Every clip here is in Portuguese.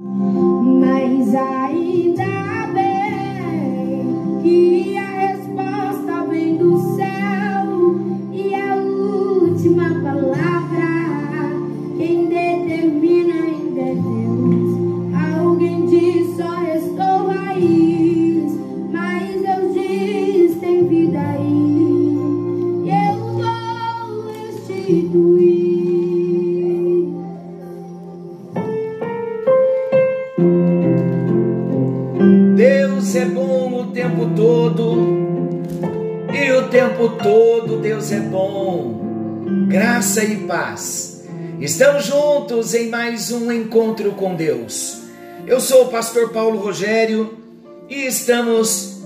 Mas ainda bem paz. Estamos juntos em mais um encontro com Deus. Eu sou o pastor Paulo Rogério e estamos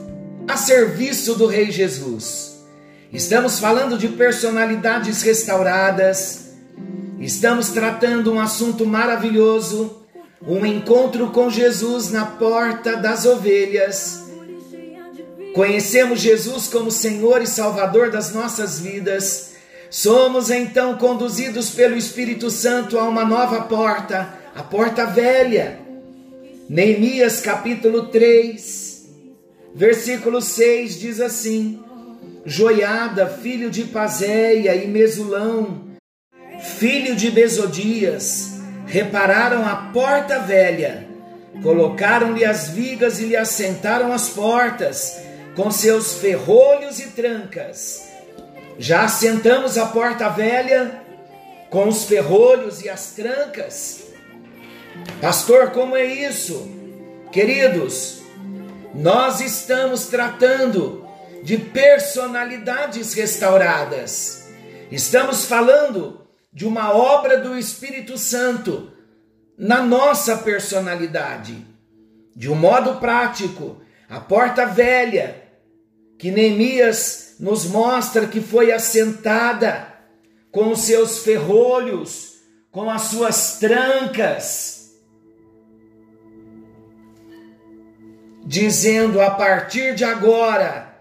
a serviço do Rei Jesus. Estamos falando de personalidades restauradas. Estamos tratando um assunto maravilhoso um encontro com Jesus na porta das ovelhas. Conhecemos Jesus como Senhor e Salvador das nossas vidas. Somos então conduzidos pelo Espírito Santo a uma nova porta, a porta velha. Neemias capítulo 3, versículo 6 diz assim: Joiada, filho de Pazéia e Mesulão, filho de Besodias, repararam a porta velha, colocaram-lhe as vigas e lhe assentaram as portas, com seus ferrolhos e trancas. Já assentamos a porta velha, com os ferrolhos e as trancas. Pastor, como é isso? Queridos, nós estamos tratando de personalidades restauradas. Estamos falando de uma obra do Espírito Santo na nossa personalidade. De um modo prático, a porta velha, que Neemias nos mostra que foi assentada com os seus ferrolhos, com as suas trancas, dizendo a partir de agora,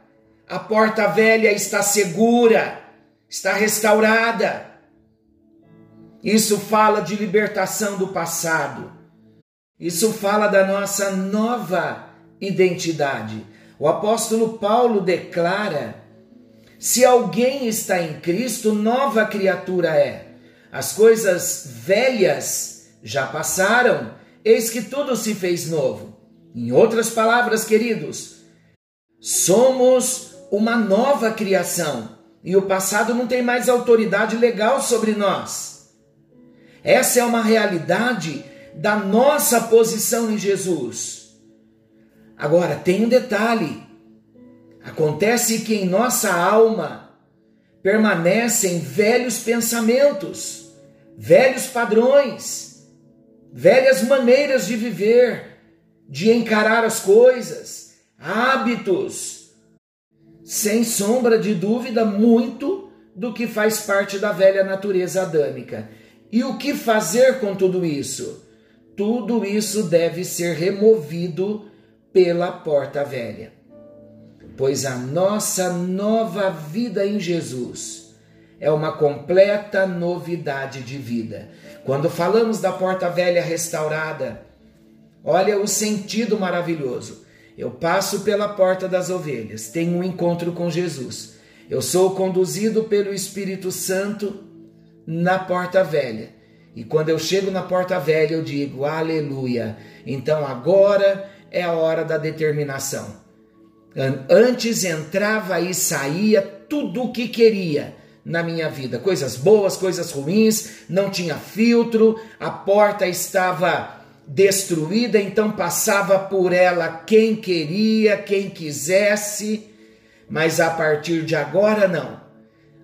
a porta velha está segura, está restaurada. Isso fala de libertação do passado. Isso fala da nossa nova identidade. O apóstolo Paulo declara: se alguém está em Cristo, nova criatura é. As coisas velhas já passaram, eis que tudo se fez novo. Em outras palavras, queridos, somos uma nova criação e o passado não tem mais autoridade legal sobre nós. Essa é uma realidade da nossa posição em Jesus. Agora, tem um detalhe: acontece que em nossa alma permanecem velhos pensamentos, velhos padrões, velhas maneiras de viver, de encarar as coisas, hábitos. Sem sombra de dúvida, muito do que faz parte da velha natureza adâmica. E o que fazer com tudo isso? Tudo isso deve ser removido pela porta velha. Pois a nossa nova vida em Jesus é uma completa novidade de vida. Quando falamos da porta velha restaurada, olha o sentido maravilhoso. Eu passo pela porta das ovelhas, tenho um encontro com Jesus. Eu sou conduzido pelo Espírito Santo na porta velha. E quando eu chego na porta velha, eu digo aleluia. Então agora é a hora da determinação. Antes entrava e saía tudo o que queria na minha vida, coisas boas, coisas ruins, não tinha filtro, a porta estava destruída, então passava por ela quem queria, quem quisesse, mas a partir de agora não.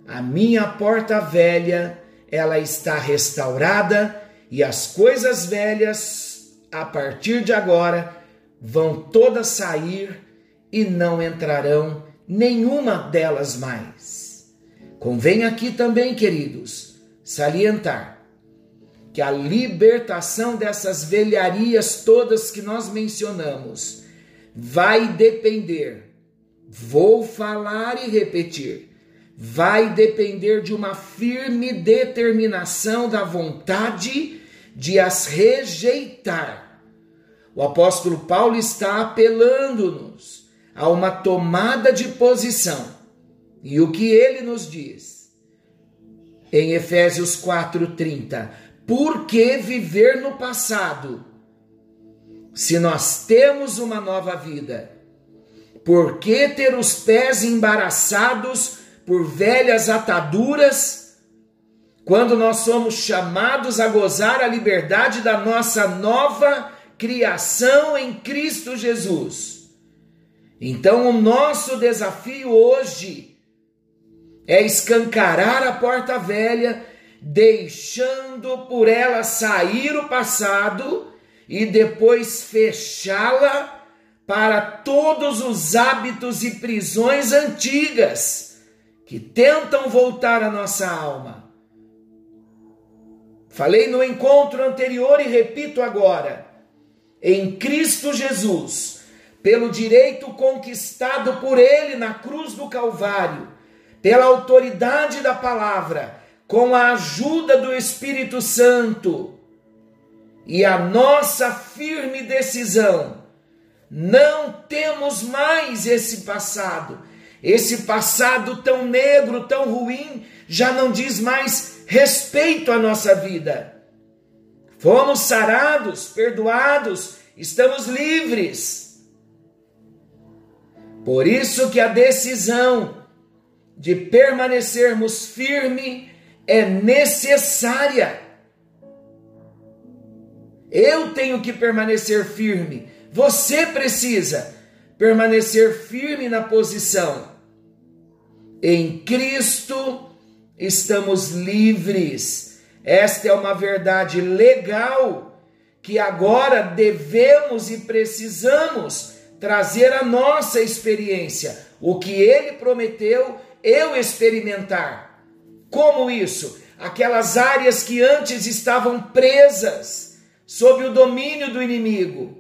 A minha porta velha ela está restaurada e as coisas velhas, a partir de agora, vão todas sair e não entrarão nenhuma delas mais. Convém aqui também, queridos, salientar que a libertação dessas velharias todas que nós mencionamos vai depender, vou falar e repetir, vai depender de uma firme determinação da vontade de as rejeitar, O apóstolo Paulo está apelando-nos a uma tomada de posição. E o que ele nos diz? Em Efésios 4:30, por que viver no passado? Se nós temos uma nova vida, por que ter os pés embaraçados por velhas ataduras, quando nós somos chamados a gozar a liberdade da nossa nova criação em Cristo Jesus? Então, o nosso desafio hoje é escancarar a porta velha, deixando por ela sair o passado e depois fechá-la para todos os hábitos e prisões antigas que tentam voltar a nossa alma. Falei no encontro anterior e repito agora: em Cristo Jesus, pelo direito conquistado por Ele na cruz do Calvário, pela autoridade da palavra, com a ajuda do Espírito Santo e a nossa firme decisão não temos mais esse passado. Esse passado tão negro, tão ruim, já não diz mais respeito à nossa vida. Fomos sarados, perdoados, estamos livres. Por isso que a decisão de permanecermos firme é necessária. Eu tenho que permanecer firme você precisa permanecer firme na posição. Em Cristo estamos livres. Esta é uma verdade legal que agora devemos e precisamos trazer à nossa experiência. O que ele prometeu, eu experimentar. Como isso? Aquelas áreas que antes estavam presas sob o domínio do inimigo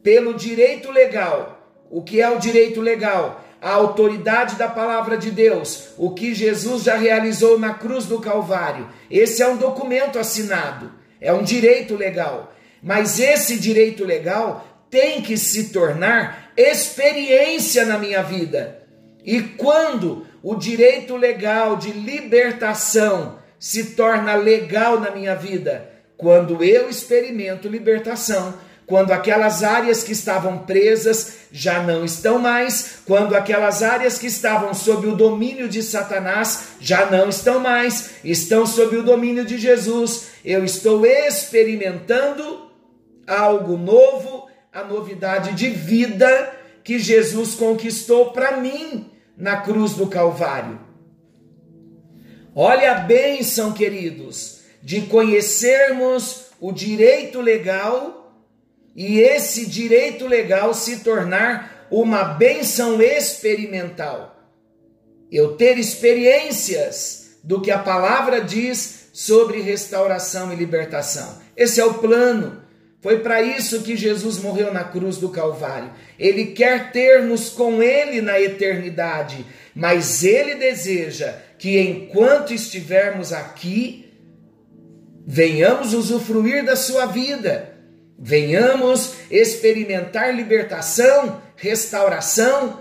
pelo direito legal. O que é o direito legal? A autoridade da palavra de Deus, o que Jesus já realizou na cruz do Calvário. Esse é um documento assinado, é um direito legal. Mas esse direito legal tem que se tornar experiência na minha vida. E quando o direito legal de libertação se torna legal na minha vida? Quando eu experimento libertação quando aquelas áreas que estavam presas já não estão mais, quando aquelas áreas que estavam sob o domínio de Satanás já não estão mais, estão sob o domínio de Jesus. Eu estou experimentando algo novo, a novidade de vida que Jesus conquistou para mim na cruz do Calvário. Olha a bênção, queridos, de conhecermos o direito legal e esse direito legal se tornar uma benção experimental. Eu ter experiências do que a palavra diz sobre restauração e libertação. Esse é o plano. Foi para isso que Jesus morreu na cruz do Calvário. Ele quer ter-nos com Ele na eternidade, mas Ele deseja que enquanto estivermos aqui, venhamos usufruir da Sua vida venhamos experimentar libertação, restauração.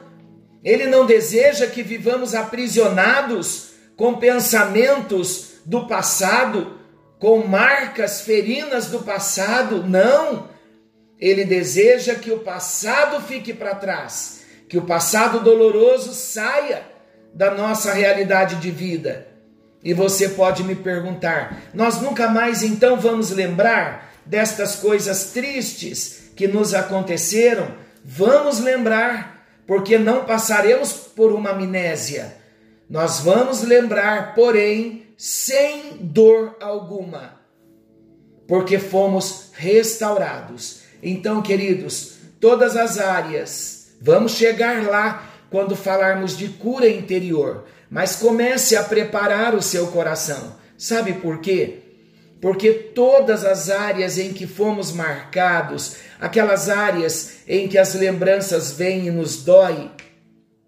Ele não deseja que vivamos aprisionados com pensamentos do passado, com marcas ferinas do passado. Não! Ele deseja que o passado fique para trás, que o passado doloroso saia da nossa realidade de vida. E você pode me perguntar: nós nunca mais então vamos lembrar destas coisas tristes que nos aconteceram, vamos lembrar, porque não passaremos por uma amnésia. Nós vamos lembrar, porém, sem dor alguma, porque fomos restaurados. Então, queridos, todas as áreas, vamos chegar lá quando falarmos de cura interior, mas comece a preparar o seu coração. Sabe por quê? porque todas as áreas em que fomos marcados, aquelas áreas em que as lembranças vêm e nos dói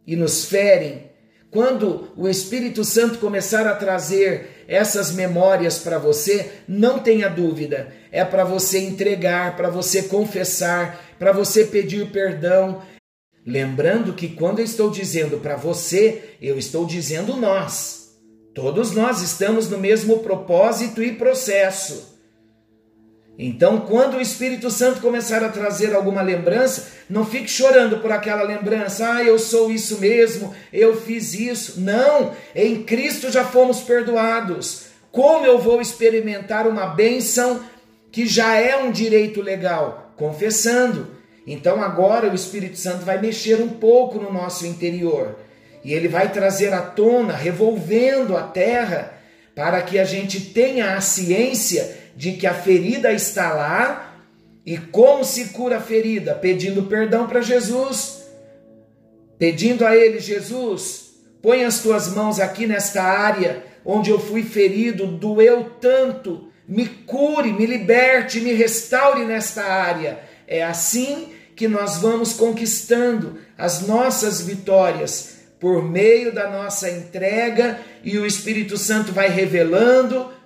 e nos ferem, quando o Espírito Santo começar a trazer essas memórias para você, não tenha dúvida, é para você entregar, para você confessar, para você pedir perdão. Lembrando que quando eu estou dizendo para você, eu estou dizendo nós. Todos nós estamos no mesmo propósito e processo. Então, quando o Espírito Santo começar a trazer alguma lembrança, não fique chorando por aquela lembrança. Ah, eu sou isso mesmo, eu fiz isso. Não, em Cristo já fomos perdoados. Como eu vou experimentar uma bênção que já é um direito legal? Confessando. Então, agora o Espírito Santo vai mexer um pouco no nosso interior e ele vai trazer à tona, revolvendo a terra, para que a gente tenha a ciência de que a ferida está lá e como se cura a ferida? Pedindo perdão para Jesus, pedindo a Ele, Jesus, põe as tuas mãos aqui nesta área onde eu fui ferido, doeu tanto, me cure, me liberte, me restaure nesta área. É assim que nós vamos conquistando as nossas vitórias por meio da nossa entrega e o Espírito Santo vai revelando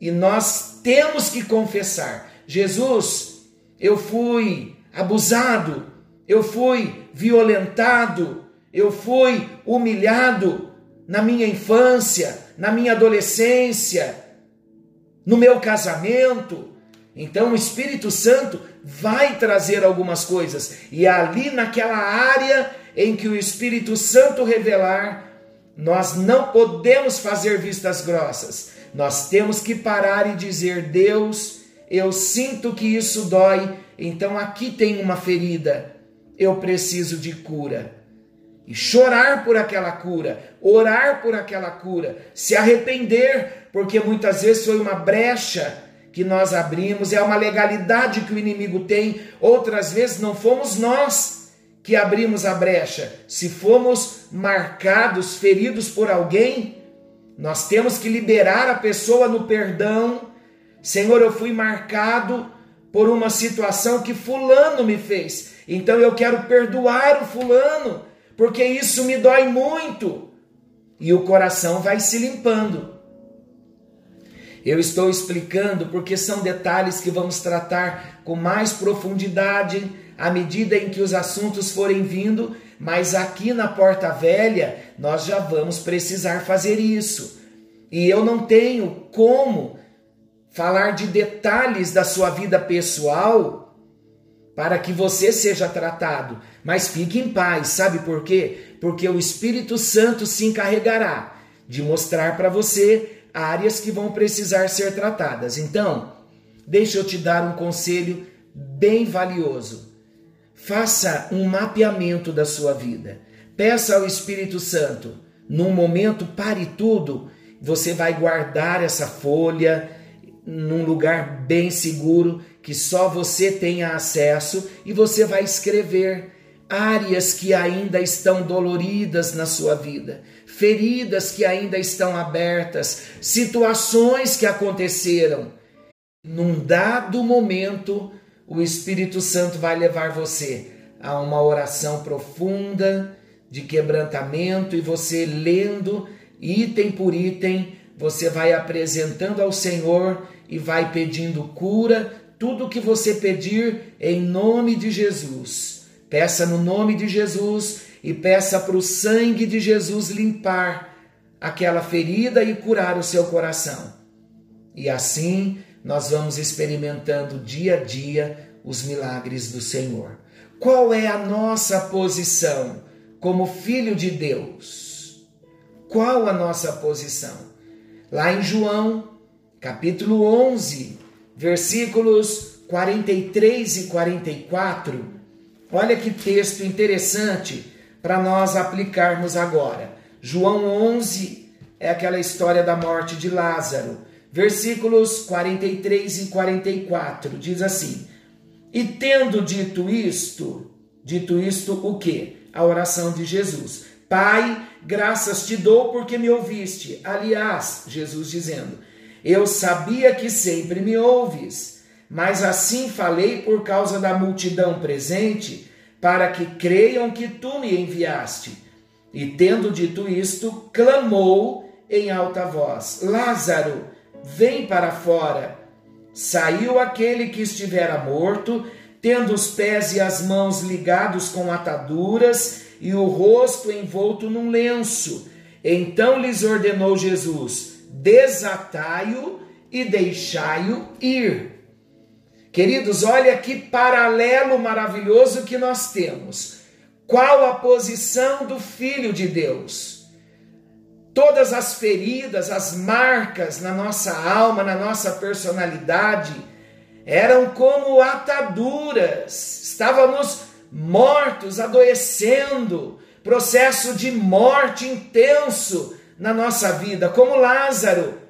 e nós temos que confessar: Jesus, eu fui abusado, eu fui violentado, eu fui humilhado na minha infância, na minha adolescência, no meu casamento. Então o Espírito Santo vai trazer algumas coisas, e ali naquela área em que o Espírito Santo revelar, nós não podemos fazer vistas grossas nós temos que parar e dizer: Deus, eu sinto que isso dói, então aqui tem uma ferida, eu preciso de cura. E chorar por aquela cura, orar por aquela cura, se arrepender, porque muitas vezes foi uma brecha que nós abrimos, é uma legalidade que o inimigo tem, outras vezes não fomos nós que abrimos a brecha. Se fomos marcados, feridos por alguém, nós temos que liberar a pessoa no perdão. Senhor, eu fui marcado por uma situação que Fulano me fez, então eu quero perdoar o Fulano, porque isso me dói muito. E o coração vai se limpando. Eu estou explicando porque são detalhes que vamos tratar com mais profundidade à medida em que os assuntos forem vindo mas aqui na Porta Velha nós já vamos precisar fazer isso. E eu não tenho como falar de detalhes da sua vida pessoal para que você seja tratado, mas fique em paz, sabe por quê? Porque o Espírito Santo se encarregará de mostrar para você áreas que vão precisar ser tratadas. Então, deixa eu te dar um conselho bem valioso. Faça um mapeamento da sua vida. Peça ao Espírito Santo, num momento, pare tudo. Você vai guardar essa folha num lugar bem seguro que só você tenha acesso e você vai escrever áreas que ainda estão doloridas na sua vida, feridas que ainda estão abertas, situações que aconteceram. Num dado momento, o Espírito Santo vai levar você a uma oração profunda de quebrantamento e você lendo item por item, você vai apresentando ao Senhor e vai pedindo cura, tudo que você pedir em nome de Jesus. Peça no nome de Jesus e peça para o sangue de Jesus limpar aquela ferida e curar o seu coração. E assim nós vamos experimentando dia a dia os milagres do Senhor. Qual é a nossa posição como filho de Deus? Qual a nossa posição? Lá em João, capítulo 11, versículos 43 e 44, olha que texto interessante para nós aplicarmos agora. João 11 é aquela história da morte de Lázaro versículos 43 e 44, diz assim: E tendo dito isto, dito isto o que? A oração de Jesus. Pai, graças te dou porque me ouviste. Aliás, Jesus dizendo: Eu sabia que sempre me ouves, mas assim falei por causa da multidão presente, para que creiam que tu me enviaste. E tendo dito isto, clamou em alta voz: Lázaro, vem para fora. Saiu aquele que estivera morto, tendo os pés e as mãos ligados com ataduras e o rosto envolto num lenço. Então lhes ordenou Jesus: desatai-o e deixai-o ir. Queridos, olha que paralelo maravilhoso que nós temos. Qual a posição do Filho de Deus? Todas as feridas, as marcas na nossa alma, na nossa personalidade, eram como ataduras. Estávamos mortos, adoecendo, processo de morte intenso na nossa vida, como Lázaro.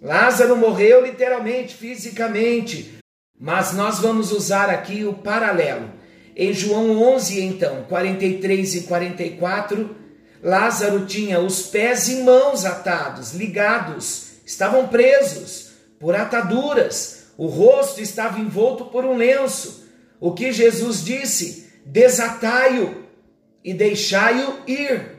Lázaro morreu literalmente, fisicamente, mas nós vamos usar aqui o paralelo. Em João 11, então, 43 e 44, Lázaro tinha os pés e mãos atados, ligados, estavam presos por ataduras, o rosto estava envolto por um lenço. O que Jesus disse? Desatai-o e deixai-o ir.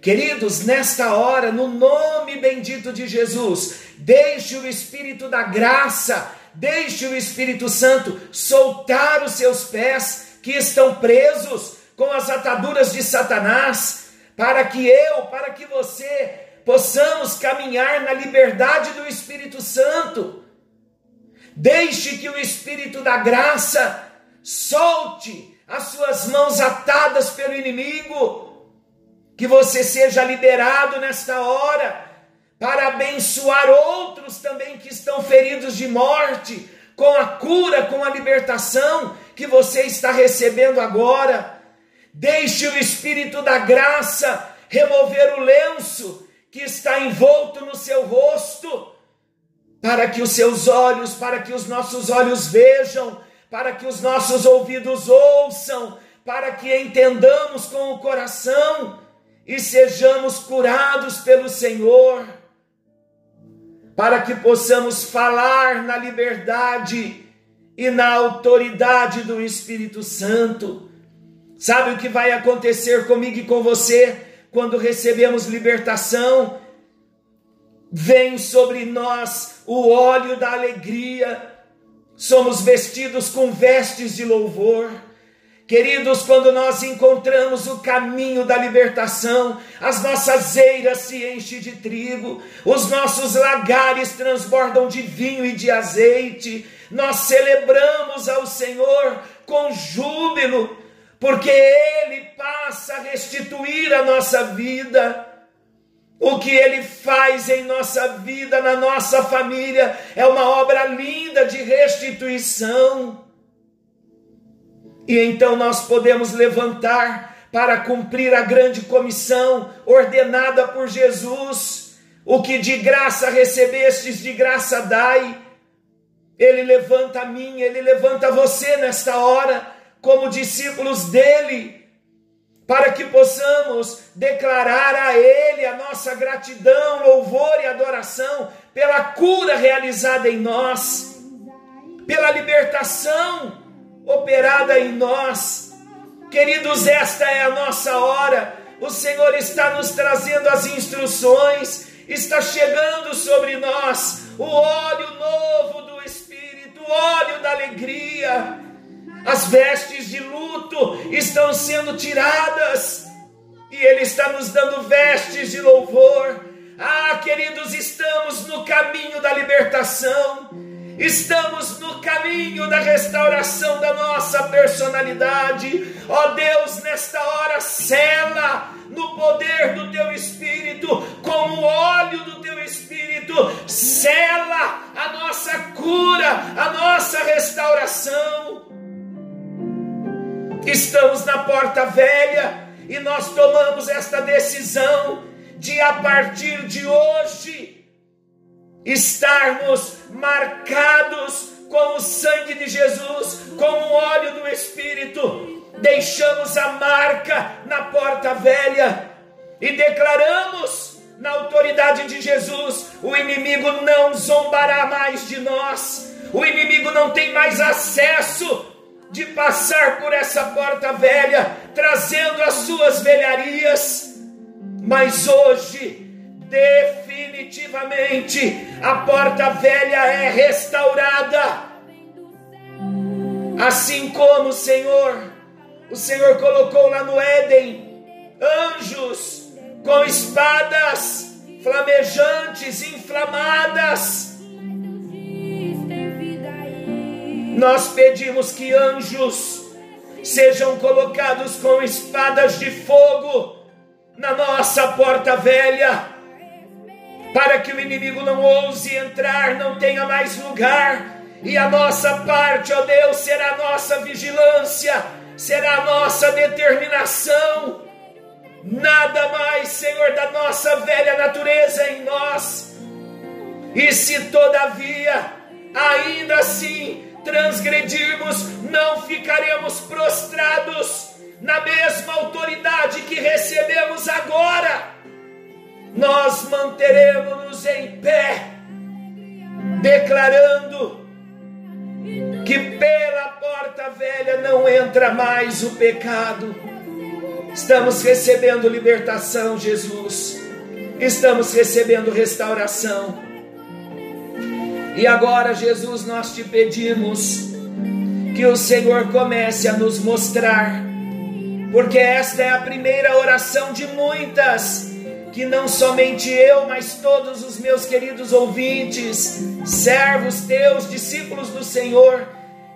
Queridos, nesta hora, no nome bendito de Jesus, deixe o Espírito da graça, deixe o Espírito Santo soltar os seus pés que estão presos com as ataduras de Satanás, para que eu, para que você possamos caminhar na liberdade do Espírito Santo. Deixe que o Espírito da graça solte as suas mãos atadas pelo inimigo, que você seja liberado nesta hora para abençoar outros também que estão feridos de morte, com a cura, com a libertação que você está recebendo agora. Deixe o Espírito da graça remover o lenço que está envolto no seu rosto, para que os seus olhos, para que os nossos olhos vejam para que os nossos ouvidos ouçam, para que entendamos com o coração e sejamos curados pelo Senhor, para que possamos falar na liberdade e na autoridade do Espírito Santo. Sabe o que vai acontecer comigo e com você quando recebemos libertação? Vem sobre nós o óleo da alegria somos vestidos com vestes de louvor. Queridos, quando nós encontramos o caminho da libertação, as nossas eiras se enchem de trigo, os nossos lagares transbordam de vinho e de azeite, nós celebramos ao Senhor com júbilo, porque Ele passa a restituir a nossa vida. O que ele faz em nossa vida, na nossa família, é uma obra linda de restituição. E então nós podemos levantar para cumprir a grande comissão ordenada por Jesus. O que de graça recebestes, de graça dai. Ele levanta a mim, ele levanta você nesta hora, como discípulos dele para que possamos declarar a Ele a nossa gratidão, louvor e adoração pela cura realizada em nós, pela libertação operada em nós. Queridos, esta é a nossa hora. O Senhor está nos trazendo as instruções, está chegando sobre nós o óleo novo do Espírito, o óleo da alegria as vestes de luto estão sendo tiradas, e Ele está nos dando vestes de louvor. Ah, queridos, estamos no caminho da libertação, estamos no caminho da restauração da nossa personalidade. Ó oh Deus, nesta hora, cela no poder do teu Espírito, com o óleo do teu Espírito, cela a nossa cura, a nossa restauração. Estamos na porta velha e nós tomamos esta decisão de a partir de hoje estarmos marcados com o sangue de Jesus, com o óleo do Espírito. Deixamos a marca na porta velha e declaramos na autoridade de Jesus: o inimigo não zombará mais de nós, o inimigo não tem mais acesso de passar por essa porta velha, trazendo as suas velharias, mas hoje definitivamente a porta velha é restaurada. Assim como, Senhor, o Senhor colocou lá no Éden anjos com espadas flamejantes, inflamadas. Nós pedimos que anjos sejam colocados com espadas de fogo na nossa porta velha, para que o inimigo não ouse entrar, não tenha mais lugar, e a nossa parte, ó Deus, será a nossa vigilância, será a nossa determinação. Nada mais, Senhor, da nossa velha natureza em nós. E se todavia, ainda assim, transgredirmos, não ficaremos prostrados na mesma autoridade que recebemos agora. Nós manteremos-nos em pé, declarando que pela porta velha não entra mais o pecado. Estamos recebendo libertação, Jesus. Estamos recebendo restauração. E agora, Jesus, nós te pedimos que o Senhor comece a nos mostrar, porque esta é a primeira oração de muitas, que não somente eu, mas todos os meus queridos ouvintes, servos teus, discípulos do Senhor,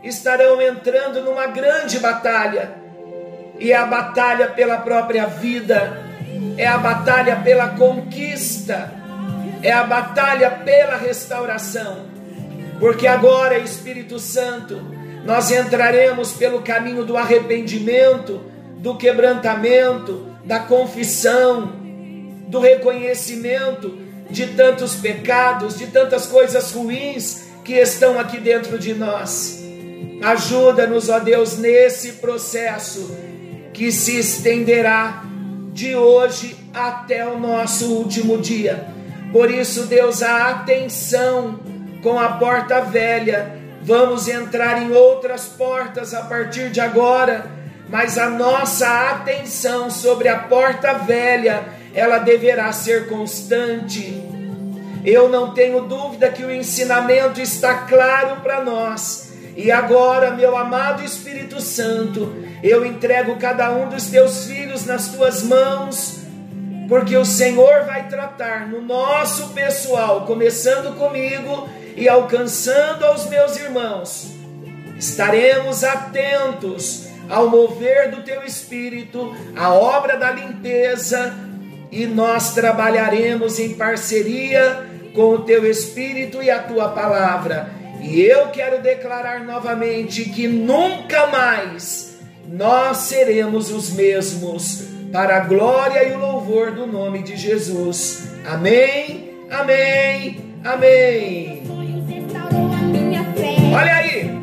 estarão entrando numa grande batalha, e a batalha pela própria vida, é a batalha pela conquista é a batalha pela restauração. Porque agora, Espírito Santo, nós entraremos pelo caminho do arrependimento, do quebrantamento, da confissão, do reconhecimento de tantos pecados, de tantas coisas ruins que estão aqui dentro de nós. Ajuda-nos, ó Deus, nesse processo que se estenderá de hoje até o nosso último dia por isso, Deus, a atenção com a porta velha. Vamos entrar em outras portas a partir de agora, mas a nossa atenção sobre a porta velha, ela deverá ser constante. Eu não tenho dúvida que o ensinamento está claro para nós. E agora, meu amado Espírito Santo, eu entrego cada um dos teus filhos nas tuas mãos porque o Senhor vai tratar no nosso pessoal, começando comigo e alcançando aos meus irmãos. Estaremos atentos ao mover do teu espírito, à obra da limpeza, e nós trabalharemos em parceria com o teu espírito e a tua palavra. E eu quero declarar novamente que nunca mais nós seremos os mesmos para a glória e o louvor do nome de Jesus. Amém, amém, amém. Olha aí.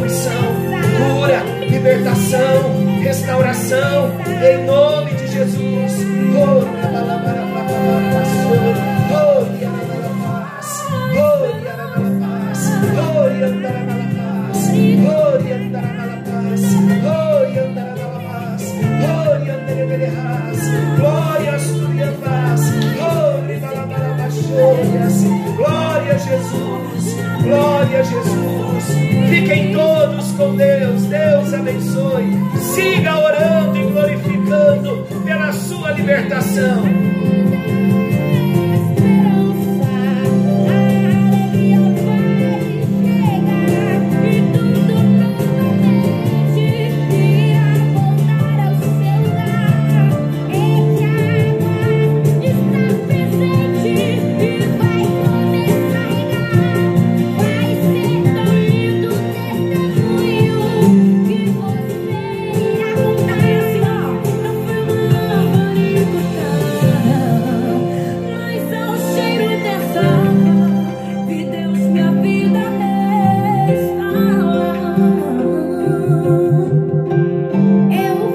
Unção, cura, libertação, restauração, em nome de Jesus. Oh, abençoe. Siga orando e glorificando pela sua libertação.